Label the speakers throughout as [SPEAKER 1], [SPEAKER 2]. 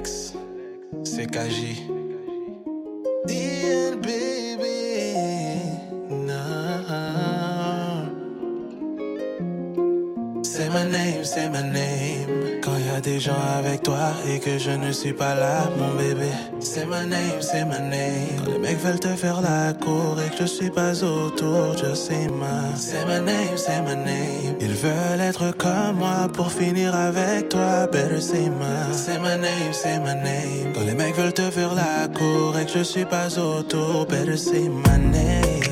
[SPEAKER 1] Lex, CKJ.
[SPEAKER 2] DN baby, nah. Say my name, say my name des gens avec toi et que je ne suis pas là, mon bébé. C'est ma name, c'est ma name. Quand les mecs veulent te faire la cour et que je suis pas autour, je sais ma. C'est ma name, c'est ma name. Ils veulent être comme moi pour finir avec toi, better say ma. C'est ma name, c'est ma name. Quand les mecs veulent te faire la cour et que je suis pas autour, better say my name.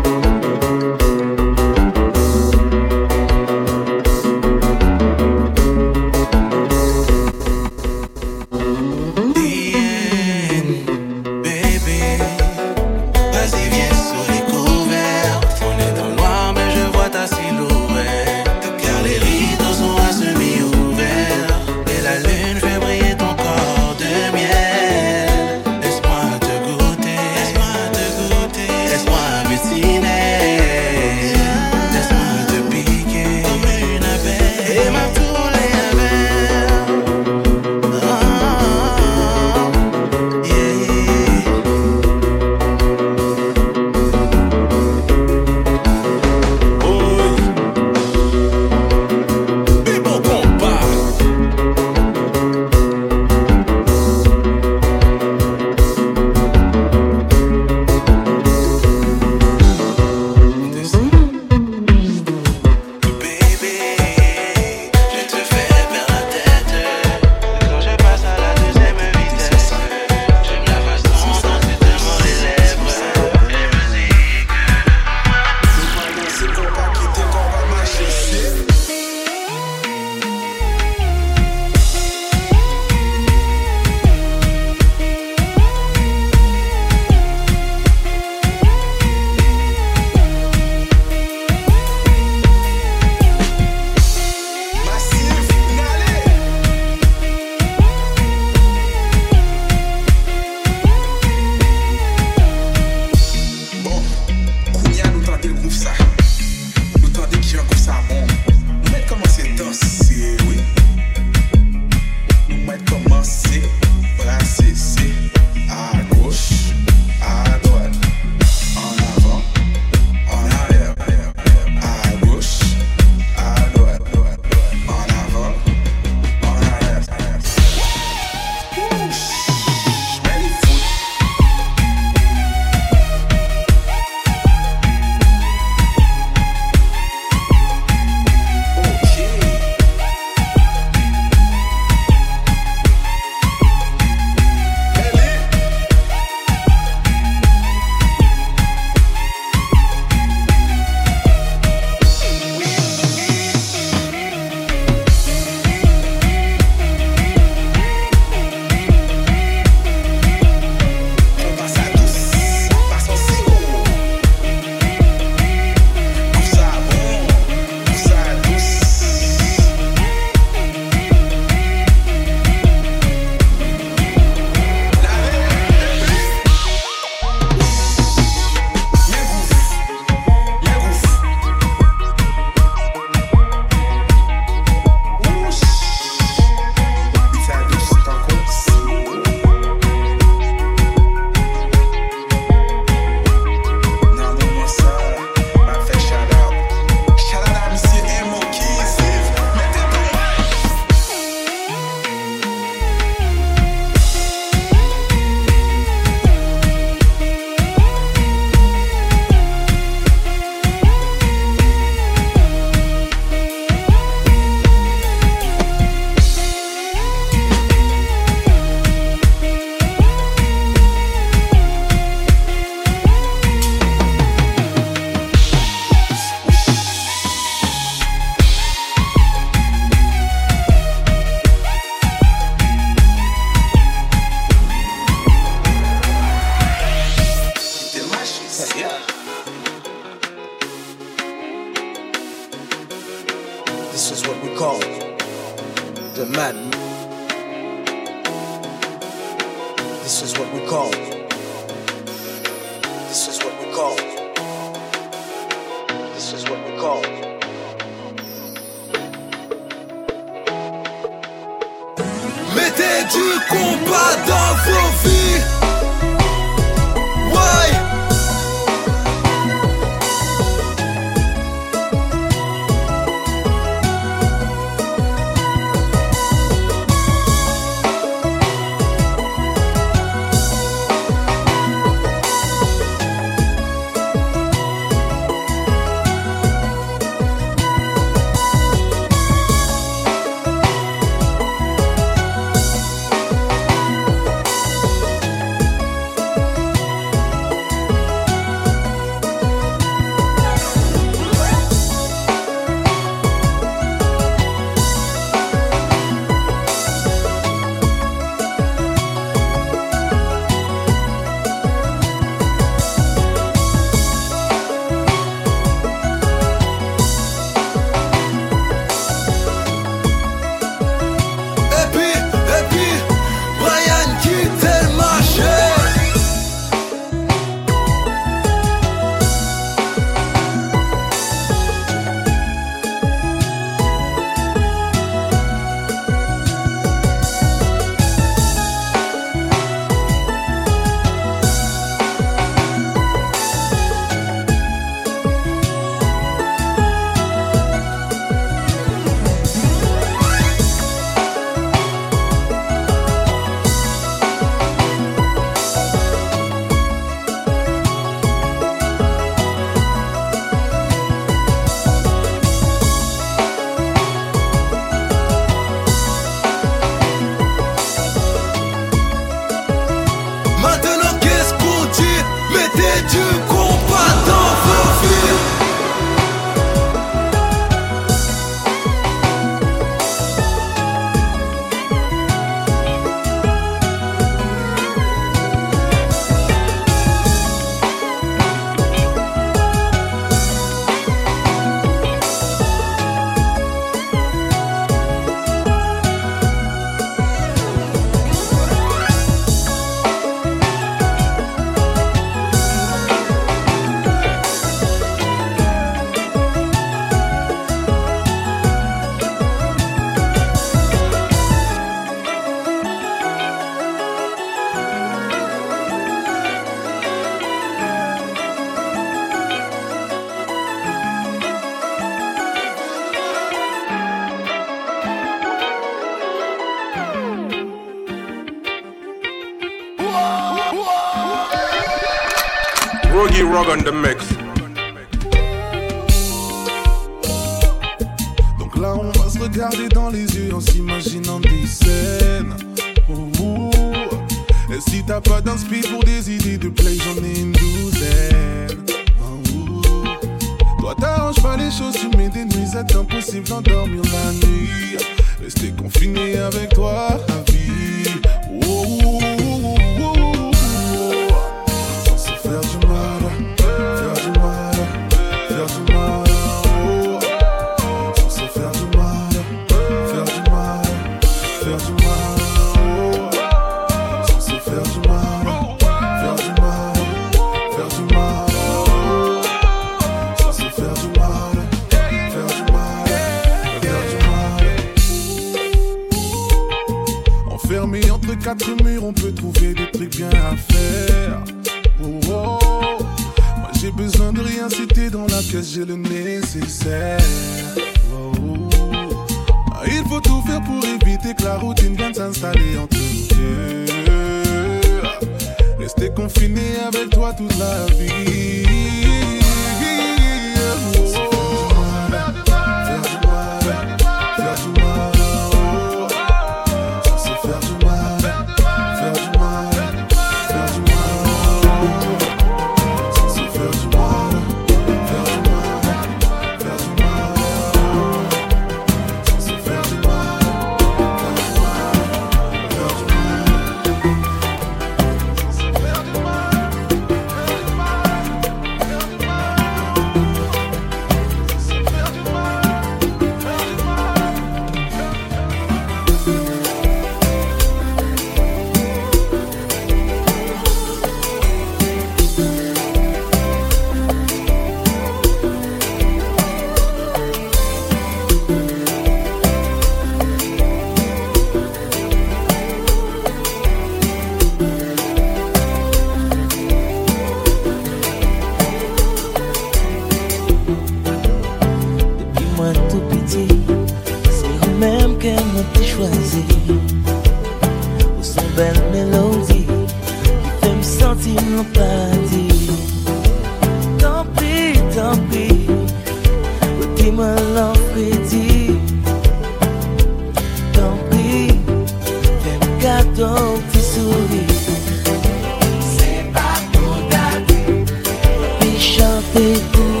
[SPEAKER 3] Te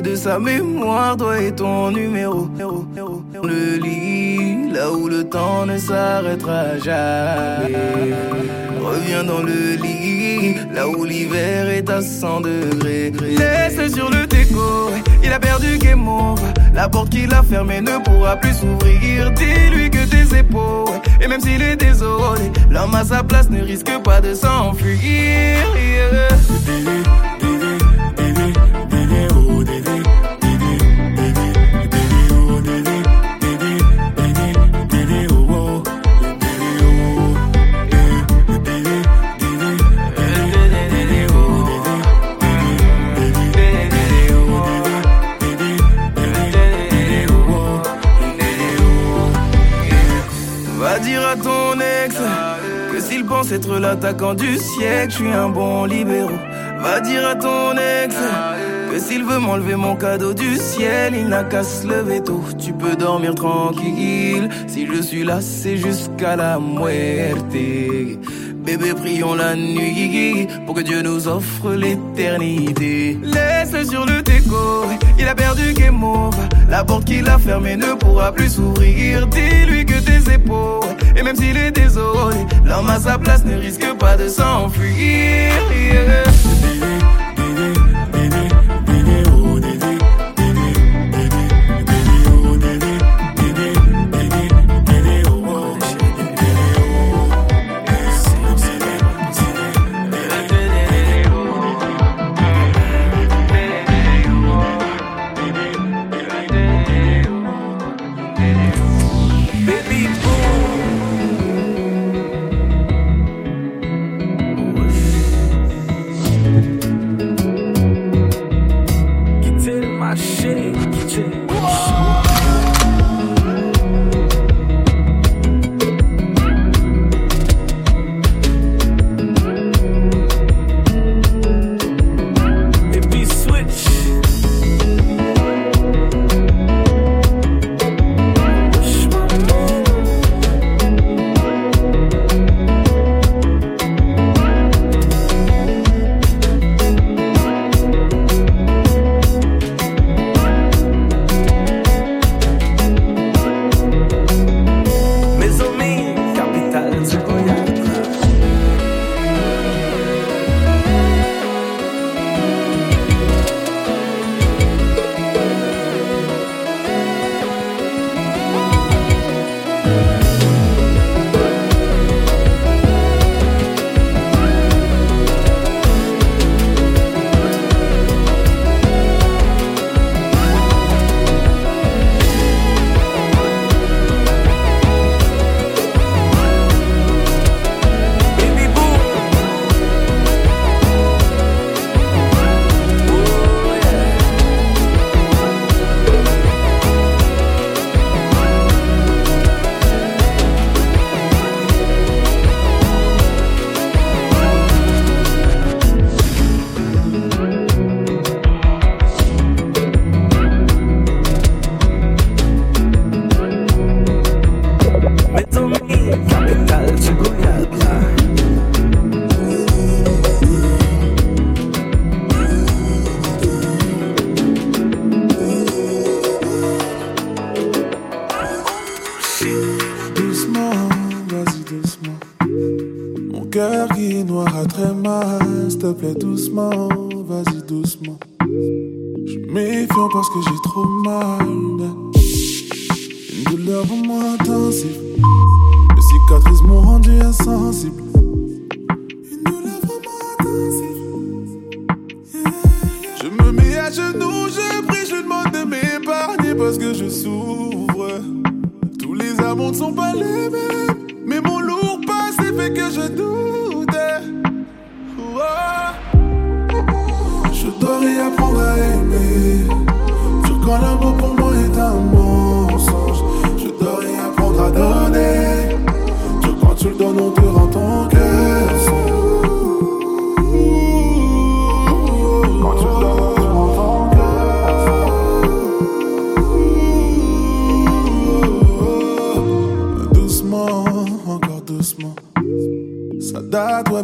[SPEAKER 3] de
[SPEAKER 4] sa mémoire, toi et ton numéro. Le lit, là où le temps ne s'arrêtera jamais. Reviens dans le lit, là où l'hiver est à 100 degrés. Laisse sur le déco, il a perdu game over. La porte qu'il a fermée ne pourra plus s'ouvrir. Dis-lui que tes épaules, et même s'il est désolé, l'homme à sa place ne risque pas de s'enfuir. L'attaquant du siècle, je suis un bon libéraux. Va dire à ton ex que s'il veut m'enlever mon cadeau du ciel, il n'a qu'à se lever tôt. Tu peux dormir tranquille. Si je suis là, c'est jusqu'à la muerte. Bébé, prions la nuit pour que Dieu nous offre l'éternité. Laisse sur le déco, il a perdu game over. La porte qu'il a fermée ne pourra plus s'ouvrir. Dis-lui que tes épaules, et même s'il est désolé, l'homme à sa place ne risque pas de s'enfuir.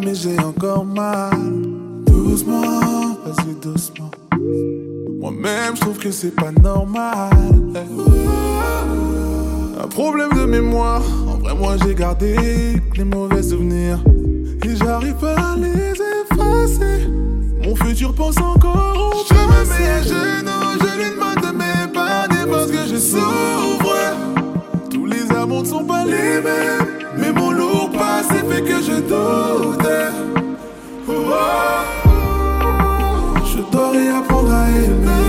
[SPEAKER 3] mais j'ai encore mal. Doucement, vas-y doucement. Moi-même, je trouve que c'est pas normal. Un problème de mémoire. En vrai, moi, j'ai gardé les mauvais souvenirs. Et j'arrive pas à les effacer. Mon futur pense encore au passé. Je me mets à genoux, je lui demande de m'épargner parce que je souffre. Tous les amours ne sont pas les mêmes. Mais mon lot s'est fait que je doutais. Oh, oh, oh, oh.
[SPEAKER 1] je dois réapprendre à aimer.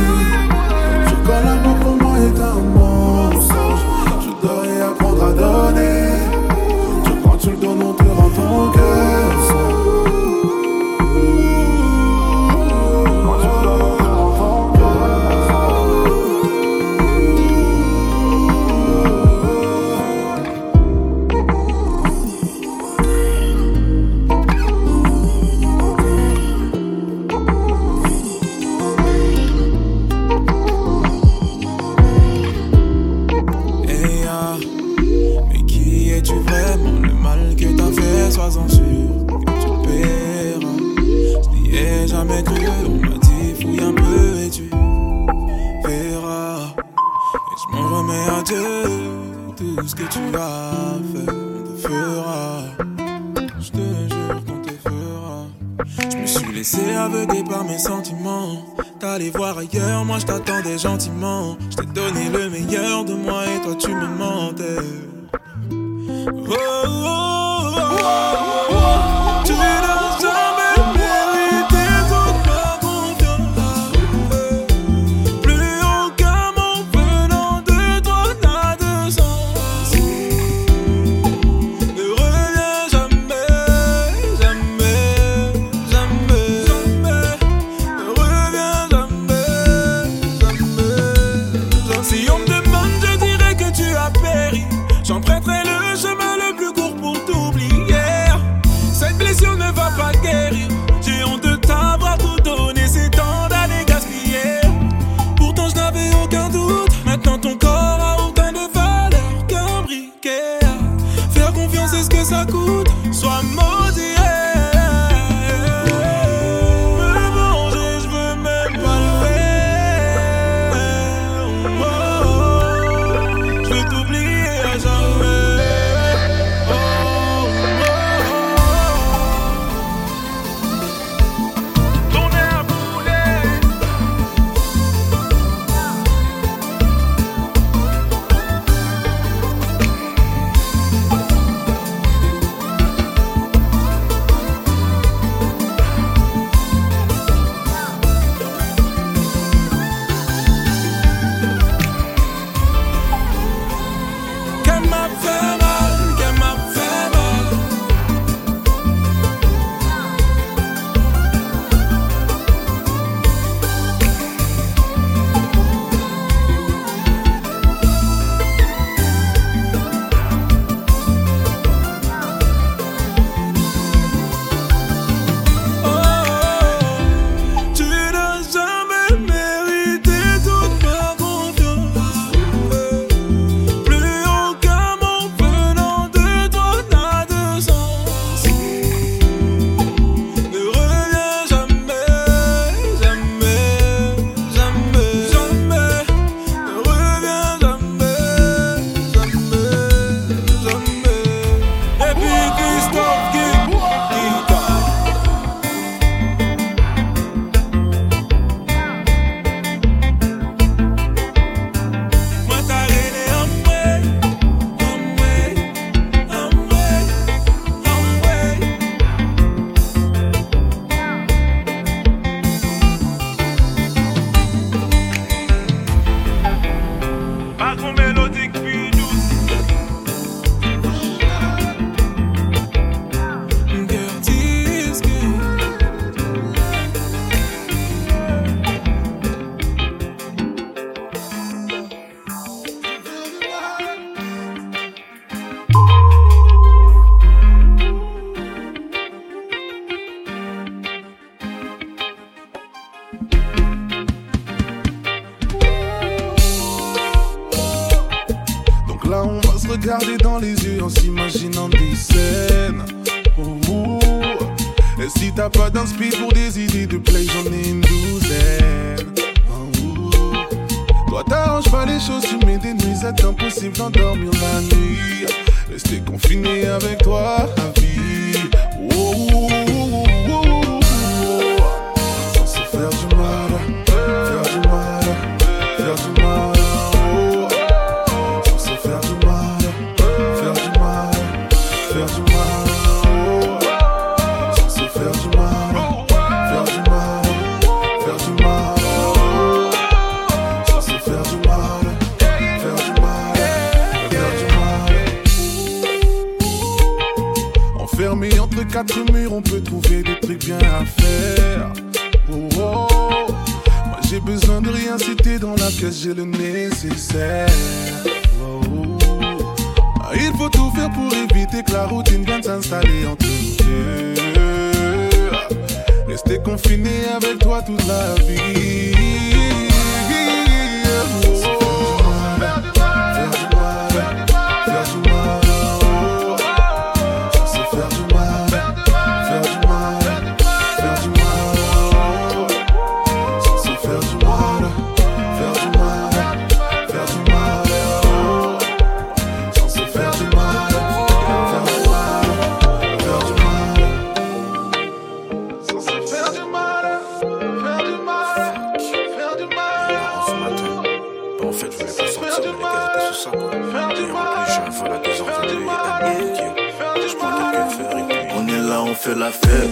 [SPEAKER 5] On est là, on fait la fête.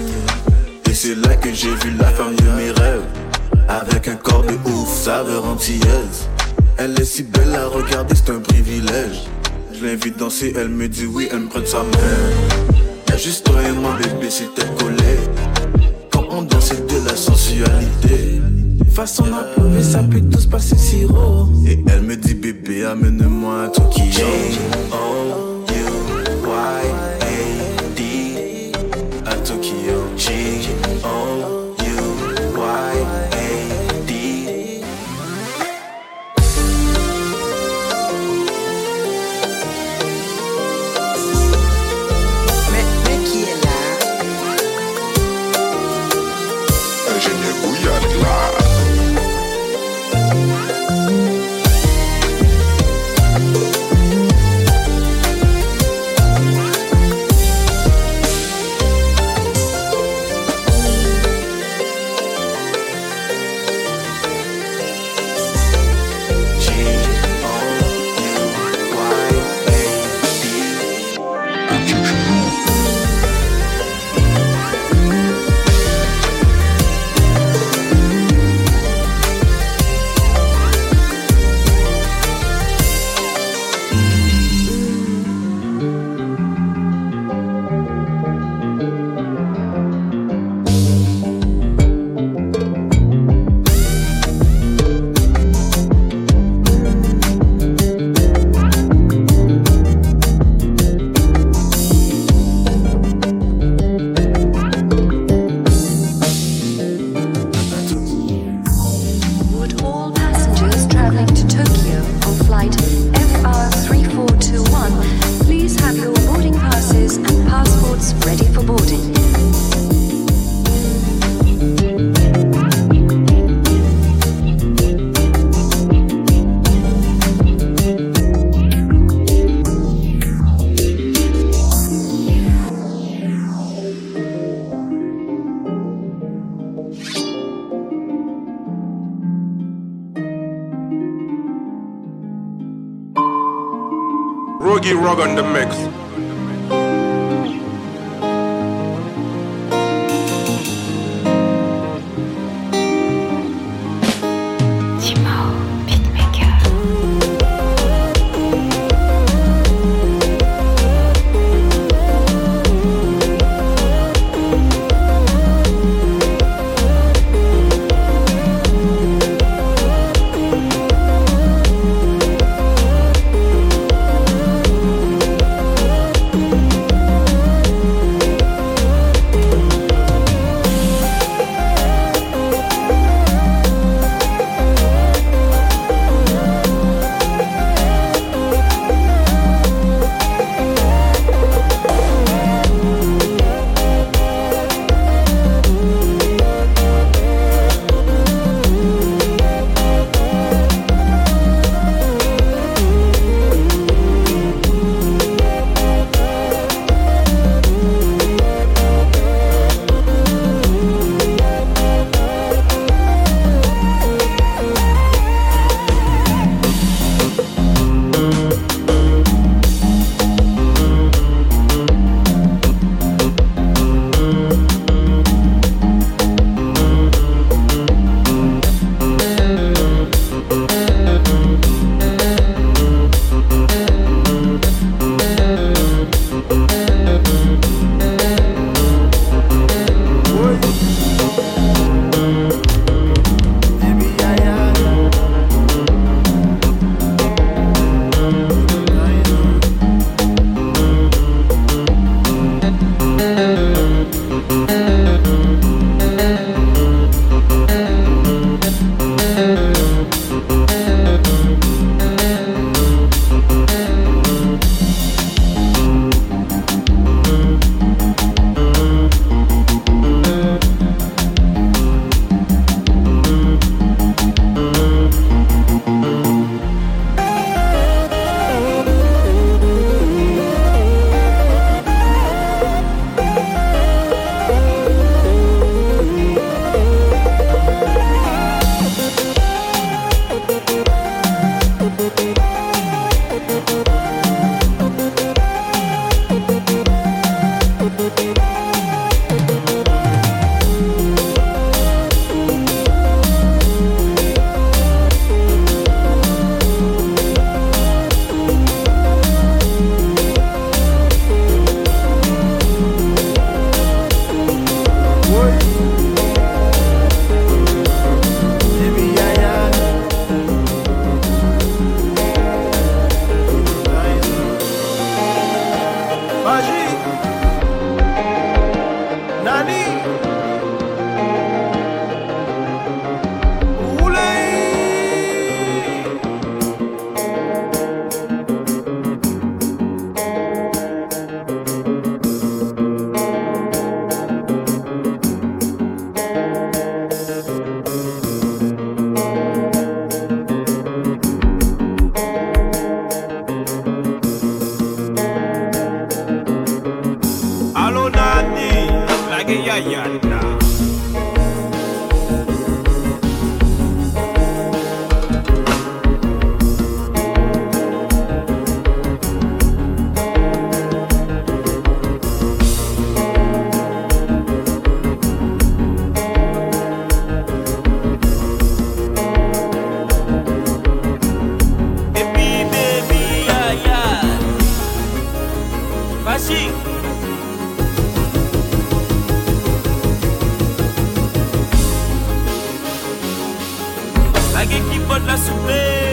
[SPEAKER 5] Et c'est là que j'ai vu la femme de mes rêves. Avec un corps de ouf, saveur antillaise. Elle est si belle à regarder, c'est un privilège. Je l'invite danser, elle me dit oui, elle me prête sa main. Y'a juste toi et moi, bébé, c'était collé. Quand on danse, c'est de la sensualité façon yeah. ça peut tout se passer si haut. Et elle me dit, bébé, amène-moi
[SPEAKER 6] un truc qui
[SPEAKER 7] change. Oh, you,
[SPEAKER 1] why? Rug on the mix.
[SPEAKER 8] Lagi qui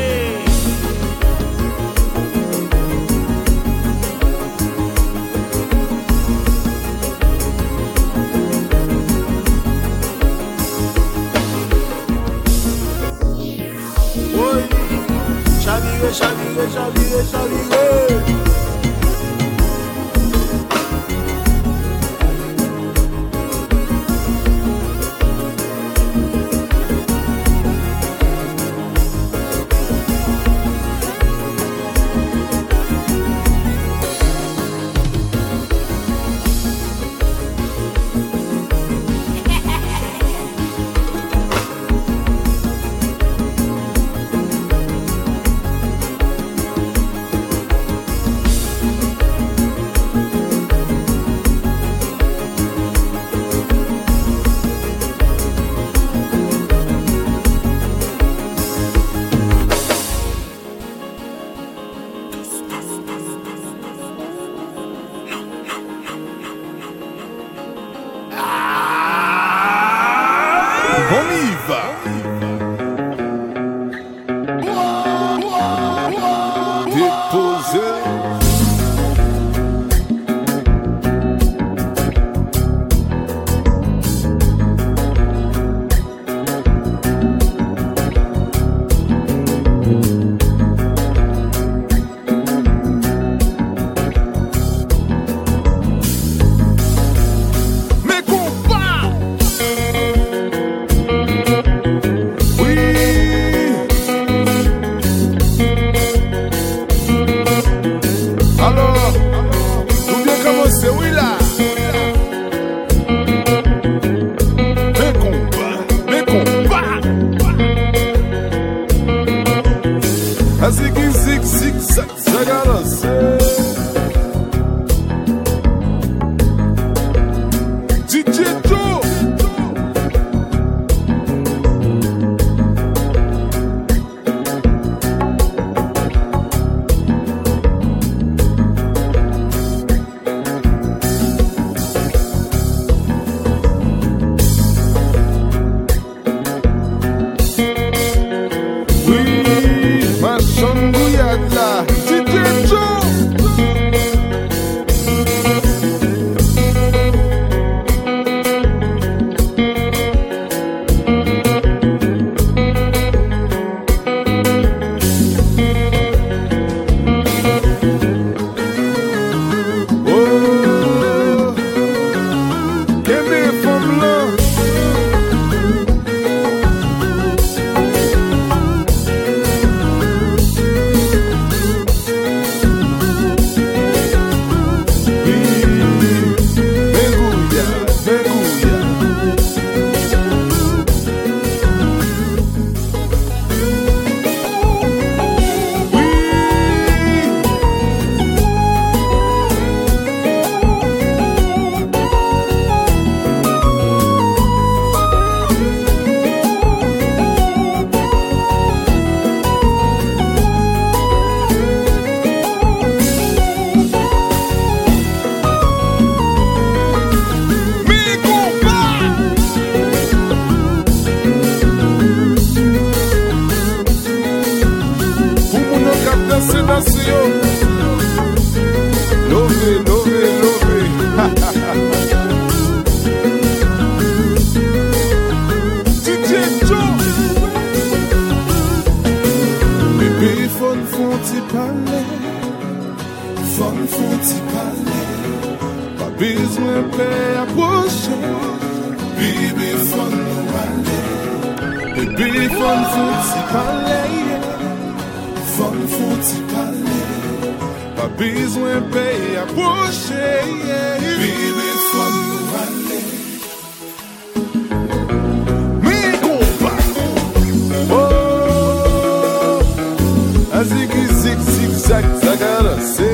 [SPEAKER 3] cara. Cê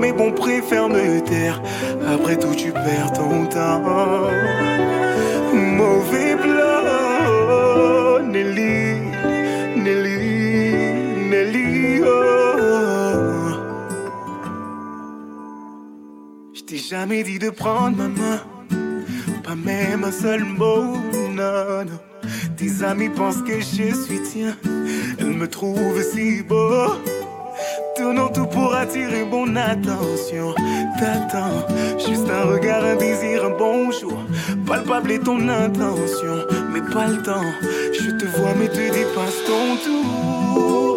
[SPEAKER 3] mais
[SPEAKER 9] bon, préfère me taire. Après tout, tu perds ton temps. Mauvais plan, Nelly, Nelly, Nelly. Oh. Je t'ai jamais dit de prendre ma main, pas même un seul mot, non, non. Tes amis pensent que je suis tien, Ton intention, mais pas le temps. Je te vois, mais te dépasse ton tour.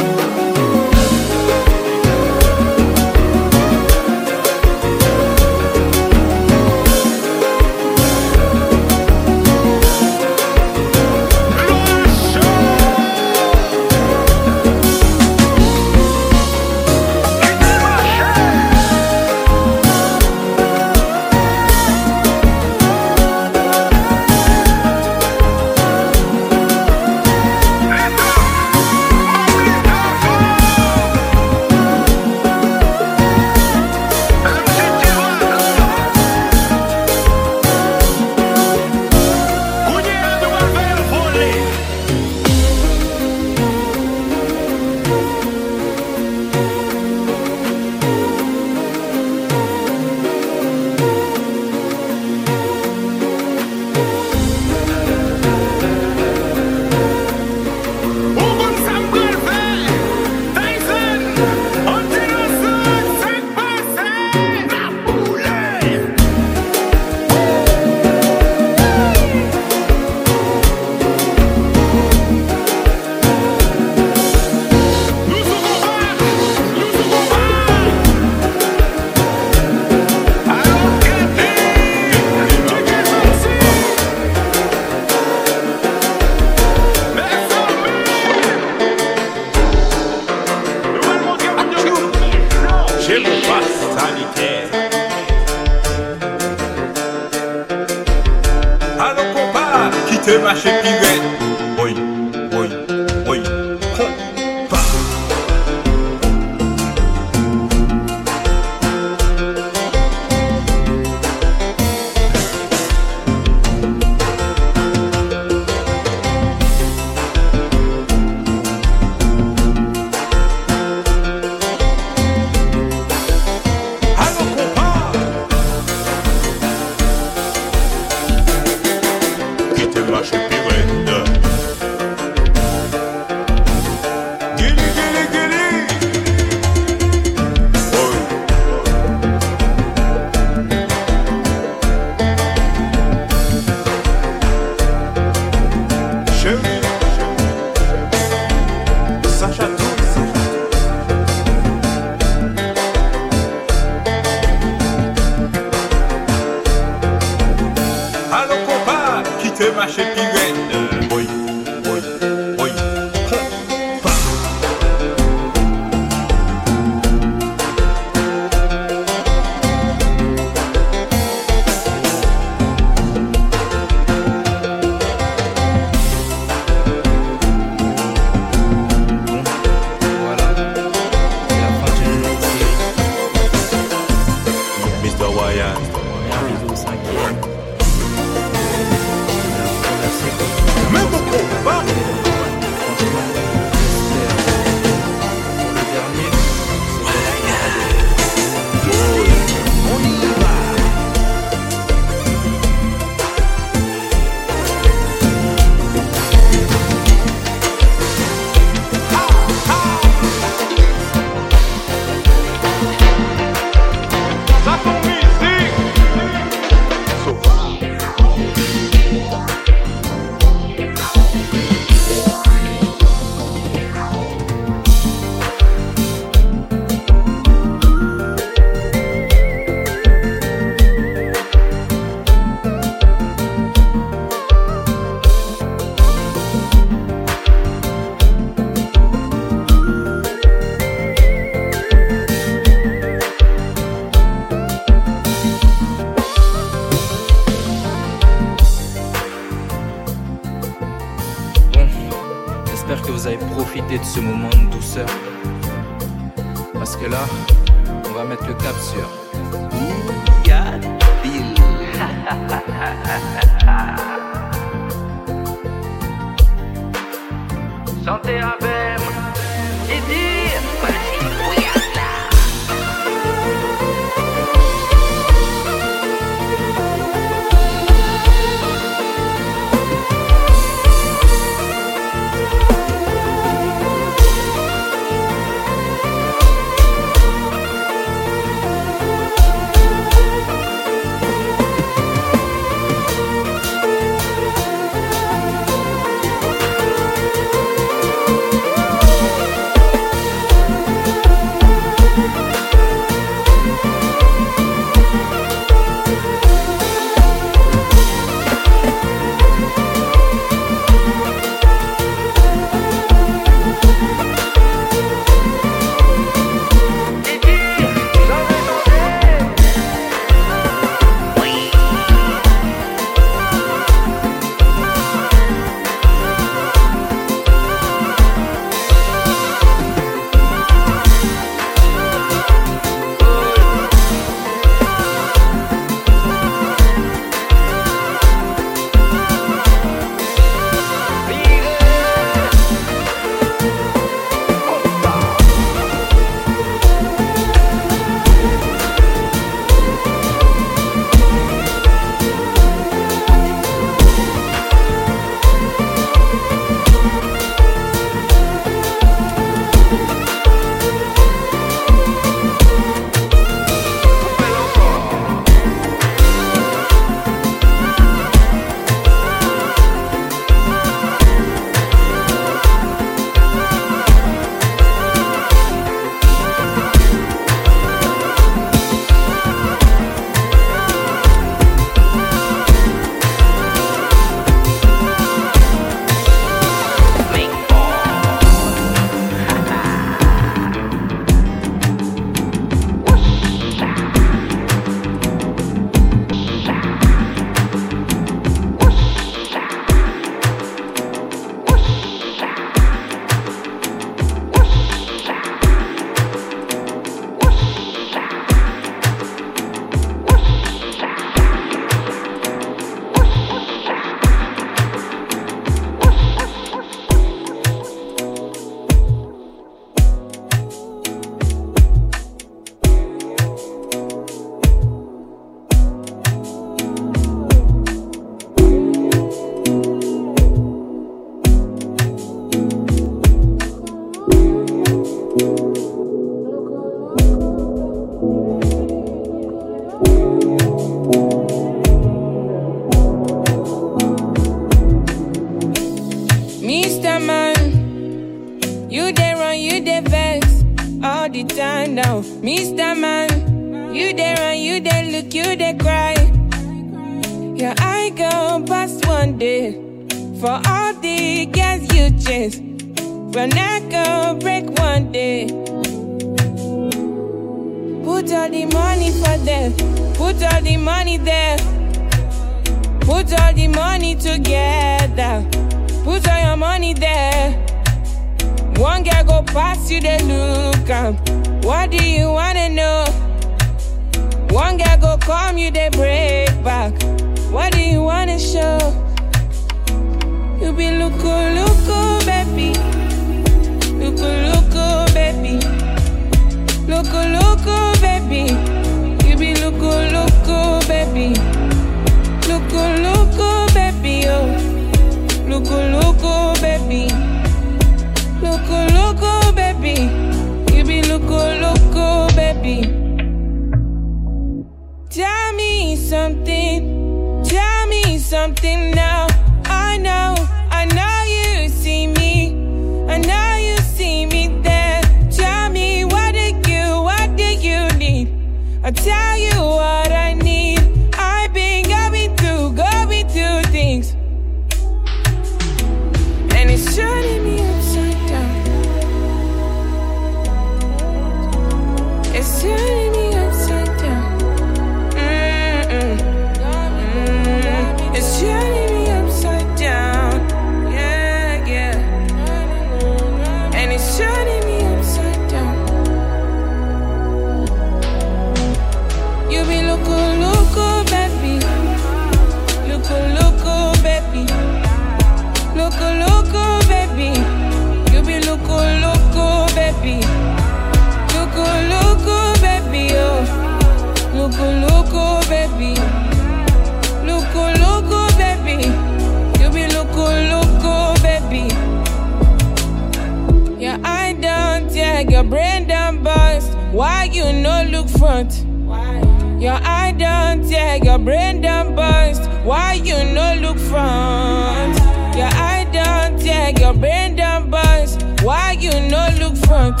[SPEAKER 10] your brain done bust. Why you no look front? Why? Your eye done tear, your brain done bust. Why you no look front? Your eye done tear, your brain done bust. Why you no look front?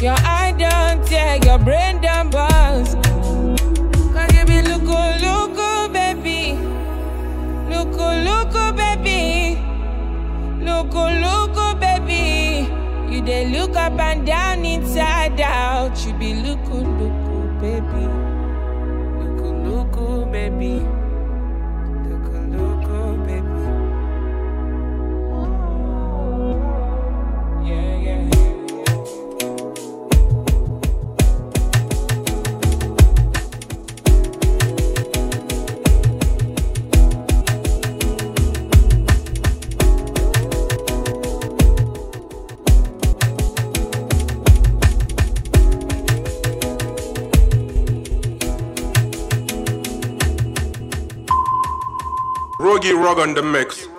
[SPEAKER 10] Your eye done tear, your brain done bust. up and down inside out.
[SPEAKER 11] Boogie Rug on the mix.